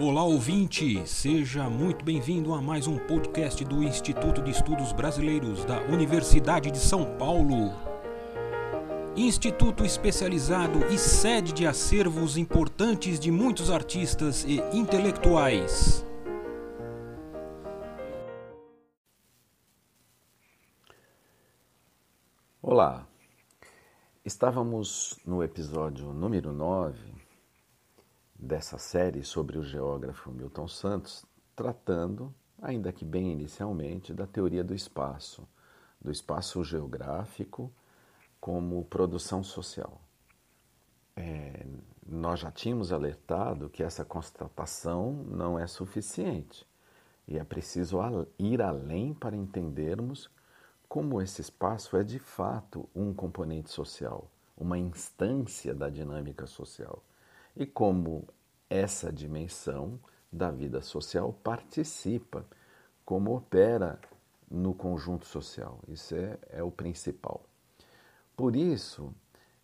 Olá ouvinte, seja muito bem-vindo a mais um podcast do Instituto de Estudos Brasileiros da Universidade de São Paulo. Instituto especializado e sede de acervos importantes de muitos artistas e intelectuais. Olá, estávamos no episódio número 9 dessa série sobre o geógrafo Milton Santos, tratando, ainda que bem inicialmente, da teoria do espaço, do espaço geográfico como produção social. É, nós já tínhamos alertado que essa constatação não é suficiente e é preciso ir além para entendermos como esse espaço é de fato um componente social, uma instância da dinâmica social e como essa dimensão da vida social participa, como opera no conjunto social. Isso é, é o principal. Por isso,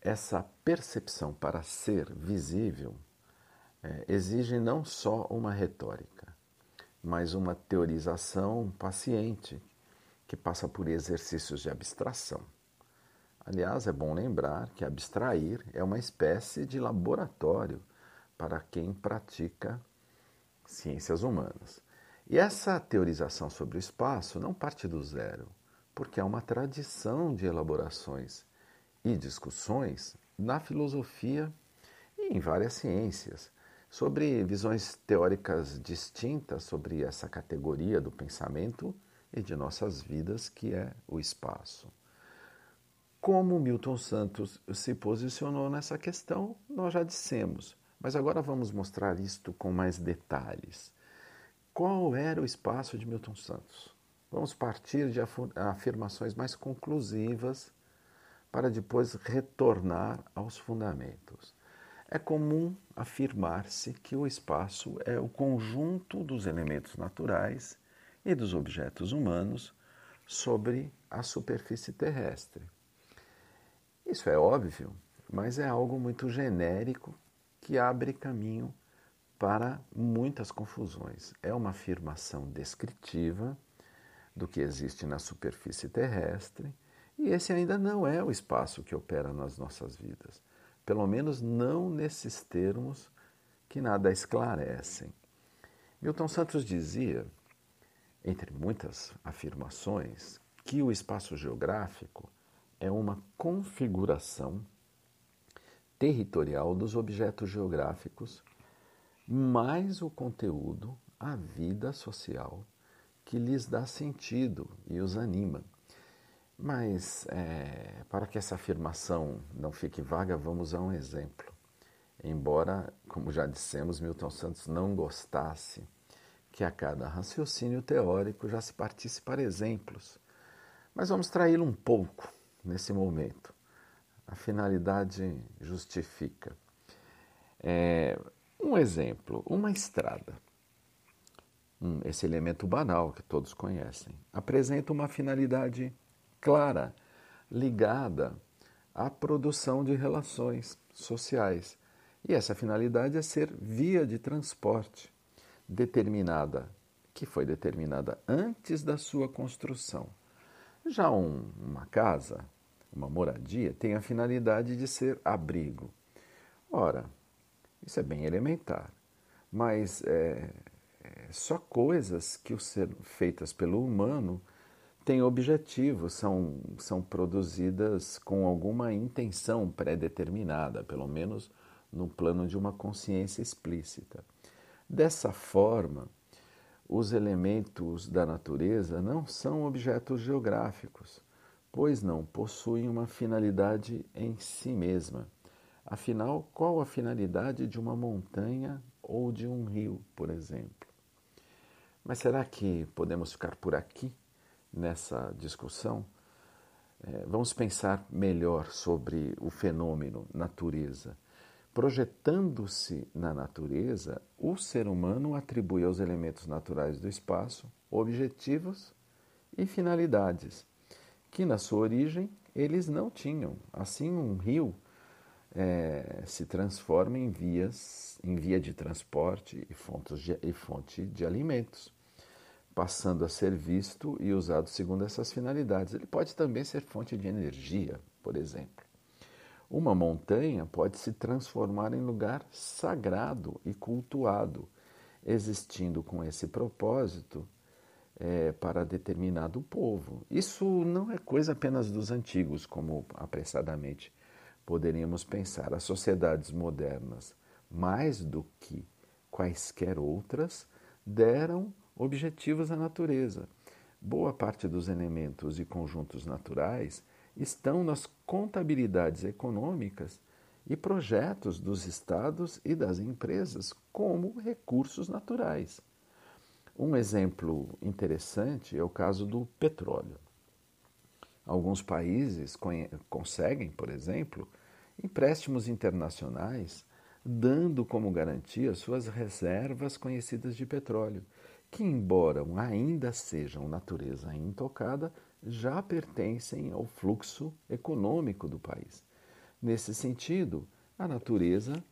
essa percepção para ser visível é, exige não só uma retórica, mas uma teorização paciente que passa por exercícios de abstração. Aliás, é bom lembrar que abstrair é uma espécie de laboratório para quem pratica ciências humanas. E essa teorização sobre o espaço não parte do zero, porque há uma tradição de elaborações e discussões na filosofia e em várias ciências sobre visões teóricas distintas sobre essa categoria do pensamento e de nossas vidas, que é o espaço. Como Milton Santos se posicionou nessa questão, nós já dissemos. Mas agora vamos mostrar isto com mais detalhes. Qual era o espaço de Milton Santos? Vamos partir de afirmações mais conclusivas para depois retornar aos fundamentos. É comum afirmar-se que o espaço é o conjunto dos elementos naturais e dos objetos humanos sobre a superfície terrestre. Isso é óbvio, mas é algo muito genérico que abre caminho para muitas confusões. É uma afirmação descritiva do que existe na superfície terrestre e esse ainda não é o espaço que opera nas nossas vidas. Pelo menos não nesses termos que nada esclarecem. Milton Santos dizia, entre muitas afirmações, que o espaço geográfico é uma configuração territorial dos objetos geográficos, mais o conteúdo, a vida social que lhes dá sentido e os anima. Mas, é, para que essa afirmação não fique vaga, vamos a um exemplo. Embora, como já dissemos, Milton Santos não gostasse que a cada raciocínio teórico já se partisse para exemplos. Mas vamos traí-lo um pouco nesse momento a finalidade justifica. É, um exemplo, uma estrada. Hum, esse elemento banal que todos conhecem apresenta uma finalidade clara, ligada à produção de relações sociais. E essa finalidade é ser via de transporte determinada, que foi determinada antes da sua construção. Já um, uma casa uma moradia, tem a finalidade de ser abrigo. Ora, isso é bem elementar, mas é, é só coisas que ser feitas pelo humano têm objetivo, são, são produzidas com alguma intenção pré-determinada, pelo menos no plano de uma consciência explícita. Dessa forma, os elementos da natureza não são objetos geográficos, pois não possuem uma finalidade em si mesma. Afinal, qual a finalidade de uma montanha ou de um rio, por exemplo? Mas será que podemos ficar por aqui nessa discussão? É, vamos pensar melhor sobre o fenômeno natureza. Projetando-se na natureza, o ser humano atribui aos elementos naturais do espaço objetivos e finalidades que na sua origem eles não tinham. Assim, um rio é, se transforma em vias, em via de transporte e, de, e fonte de alimentos, passando a ser visto e usado segundo essas finalidades. Ele pode também ser fonte de energia, por exemplo. Uma montanha pode se transformar em lugar sagrado e cultuado, existindo com esse propósito é, para determinado povo. Isso não é coisa apenas dos antigos, como apressadamente poderíamos pensar. As sociedades modernas, mais do que quaisquer outras, deram objetivos à natureza. Boa parte dos elementos e conjuntos naturais estão nas contabilidades econômicas e projetos dos estados e das empresas como recursos naturais. Um exemplo interessante é o caso do petróleo. Alguns países conseguem, por exemplo, empréstimos internacionais dando como garantia suas reservas conhecidas de petróleo, que, embora ainda sejam natureza intocada, já pertencem ao fluxo econômico do país. Nesse sentido, a natureza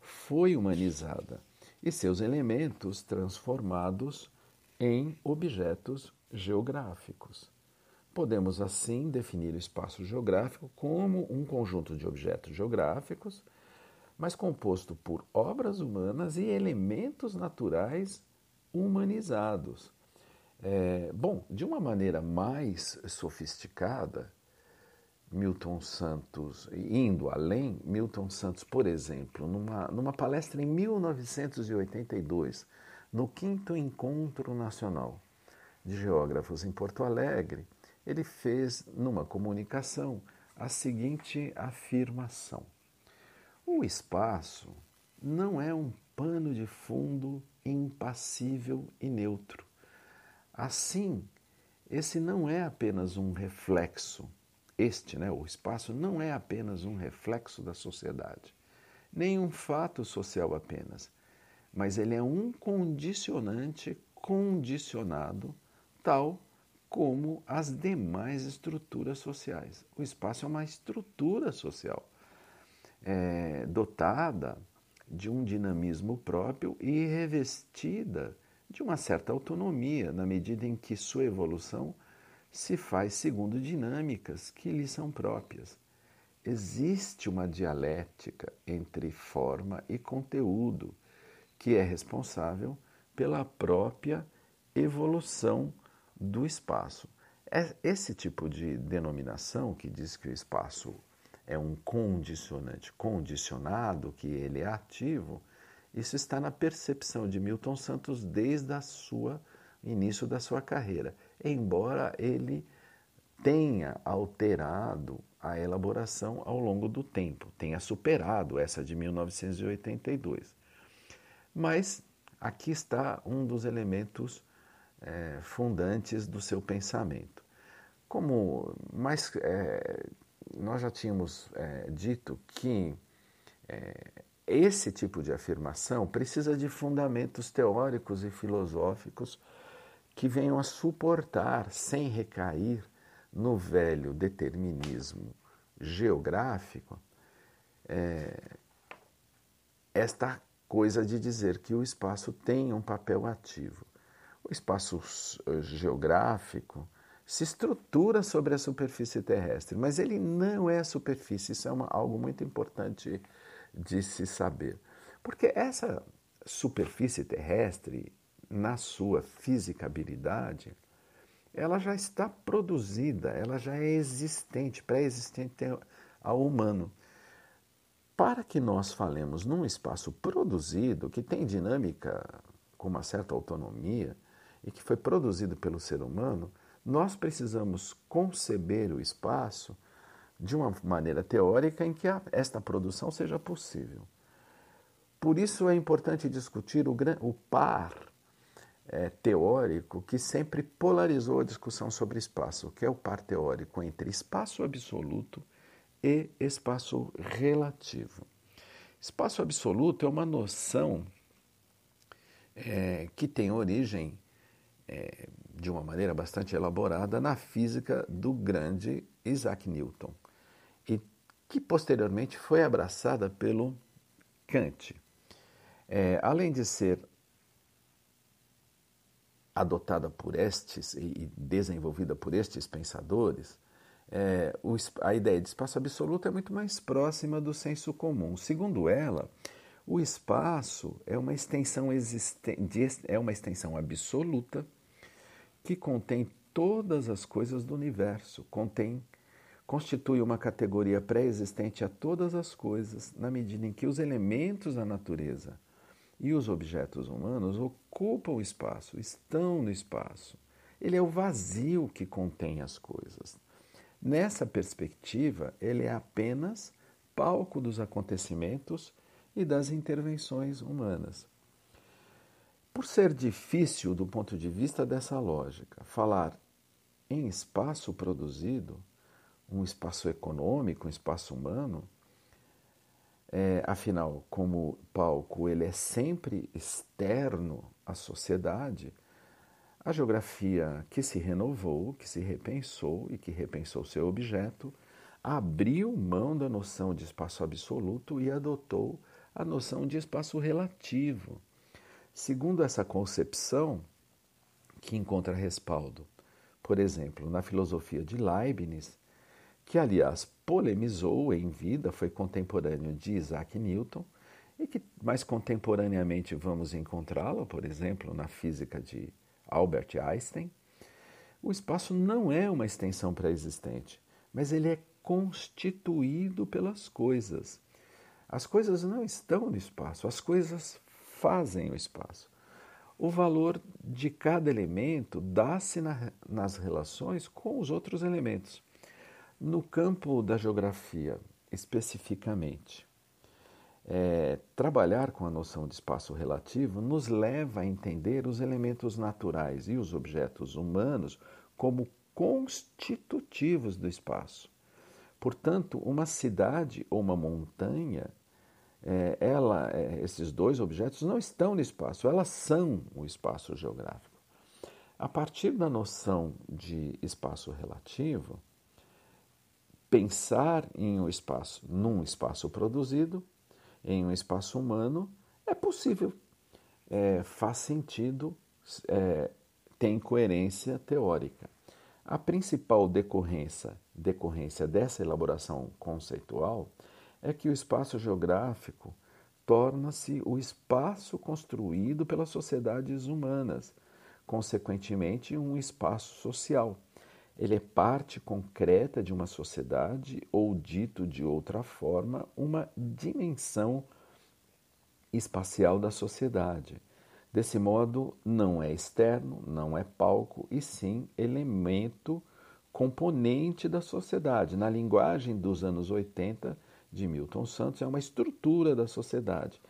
foi humanizada e seus elementos transformados em objetos geográficos. Podemos assim definir o espaço geográfico como um conjunto de objetos geográficos, mas composto por obras humanas e elementos naturais humanizados. É, bom, de uma maneira mais sofisticada, Milton Santos, indo além, Milton Santos, por exemplo, numa, numa palestra em 1982, no quinto Encontro Nacional de Geógrafos em Porto Alegre, ele fez numa comunicação a seguinte afirmação: O espaço não é um pano de fundo impassível e neutro. Assim, esse não é apenas um reflexo este, né, o espaço, não é apenas um reflexo da sociedade, nem um fato social apenas, mas ele é um condicionante condicionado, tal como as demais estruturas sociais. O espaço é uma estrutura social é, dotada de um dinamismo próprio e revestida de uma certa autonomia, na medida em que sua evolução se faz segundo dinâmicas que lhe são próprias. Existe uma dialética entre forma e conteúdo que é responsável pela própria evolução do espaço. É esse tipo de denominação que diz que o espaço é um condicionante condicionado, que ele é ativo, isso está na percepção de Milton Santos desde sua início da sua carreira embora ele tenha alterado a elaboração ao longo do tempo, tenha superado essa de 1982. Mas aqui está um dos elementos é, fundantes do seu pensamento. Como mais, é, nós já tínhamos é, dito que esse tipo de afirmação precisa de fundamentos teóricos e filosóficos que venham a suportar, sem recair no velho determinismo geográfico, é, esta coisa de dizer que o espaço tem um papel ativo. O espaço geográfico se estrutura sobre a superfície terrestre, mas ele não é a superfície, isso é uma, algo muito importante de se saber. Porque essa superfície terrestre na sua fisicabilidade, ela já está produzida, ela já é existente, pré-existente ao humano. Para que nós falemos num espaço produzido, que tem dinâmica com uma certa autonomia e que foi produzido pelo ser humano, nós precisamos conceber o espaço de uma maneira teórica em que esta produção seja possível. Por isso é importante discutir o, o par é, teórico que sempre polarizou a discussão sobre espaço, que é o par teórico entre espaço absoluto e espaço relativo. Espaço absoluto é uma noção é, que tem origem, é, de uma maneira bastante elaborada, na física do grande Isaac Newton, e que posteriormente foi abraçada pelo Kant. É, além de ser adotada por estes e desenvolvida por estes pensadores, é, a ideia de espaço absoluto é muito mais próxima do senso comum. Segundo ela, o espaço é uma extensão, é uma extensão absoluta que contém todas as coisas do universo, contém, constitui uma categoria pré-existente a todas as coisas, na medida em que os elementos da natureza e os objetos humanos ocupam o espaço, estão no espaço. Ele é o vazio que contém as coisas. Nessa perspectiva, ele é apenas palco dos acontecimentos e das intervenções humanas. Por ser difícil, do ponto de vista dessa lógica, falar em espaço produzido, um espaço econômico, um espaço humano, é, afinal, como palco ele é sempre externo à sociedade, a geografia que se renovou, que se repensou e que repensou seu objeto, abriu mão da noção de espaço absoluto e adotou a noção de espaço relativo. Segundo essa concepção, que encontra respaldo, por exemplo, na filosofia de Leibniz, que aliás polemizou em vida, foi contemporâneo de Isaac Newton, e que mais contemporaneamente vamos encontrá-lo, por exemplo, na física de Albert Einstein, o espaço não é uma extensão pré-existente, mas ele é constituído pelas coisas. As coisas não estão no espaço, as coisas fazem o espaço. O valor de cada elemento dá-se na, nas relações com os outros elementos. No campo da geografia, especificamente, é, trabalhar com a noção de espaço relativo nos leva a entender os elementos naturais e os objetos humanos como constitutivos do espaço. Portanto, uma cidade ou uma montanha, é, ela, é, esses dois objetos não estão no espaço, elas são o espaço geográfico. A partir da noção de espaço relativo, pensar em um espaço, num espaço produzido, em um espaço humano é possível, é, faz sentido, é, tem coerência teórica. A principal decorrência, decorrência dessa elaboração conceitual é que o espaço geográfico torna-se o espaço construído pelas sociedades humanas, consequentemente, um espaço social. Ele é parte concreta de uma sociedade, ou dito de outra forma, uma dimensão espacial da sociedade. Desse modo, não é externo, não é palco, e sim elemento componente da sociedade. Na linguagem dos anos 80 de Milton Santos, é uma estrutura da sociedade.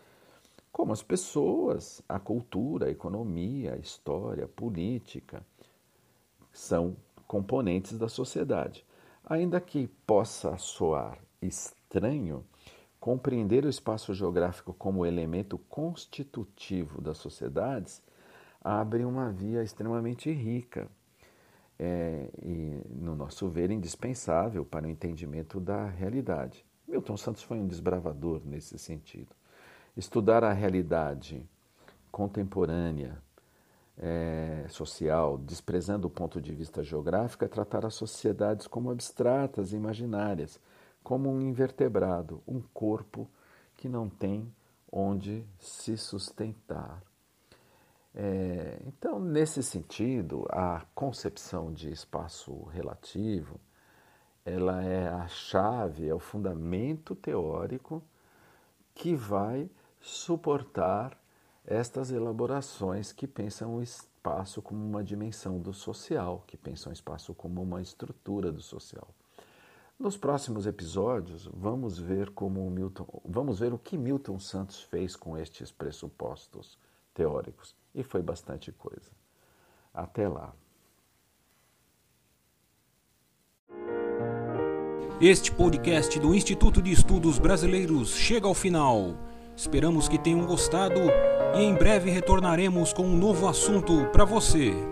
Como as pessoas, a cultura, a economia, a história, a política são componentes da sociedade. Ainda que possa soar estranho, compreender o espaço geográfico como elemento constitutivo das sociedades abre uma via extremamente rica é, e, no nosso ver, indispensável para o entendimento da realidade. Milton Santos foi um desbravador nesse sentido. Estudar a realidade contemporânea é, social, desprezando o ponto de vista geográfico, é tratar as sociedades como abstratas imaginárias, como um invertebrado, um corpo que não tem onde se sustentar. É, então, nesse sentido, a concepção de espaço relativo, ela é a chave, é o fundamento teórico que vai suportar estas elaborações que pensam o espaço como uma dimensão do social, que pensam o espaço como uma estrutura do social. Nos próximos episódios, vamos ver como Milton, vamos ver o que Milton Santos fez com estes pressupostos teóricos, e foi bastante coisa. Até lá. Este podcast do Instituto de Estudos Brasileiros chega ao final. Esperamos que tenham gostado e em breve retornaremos com um novo assunto para você.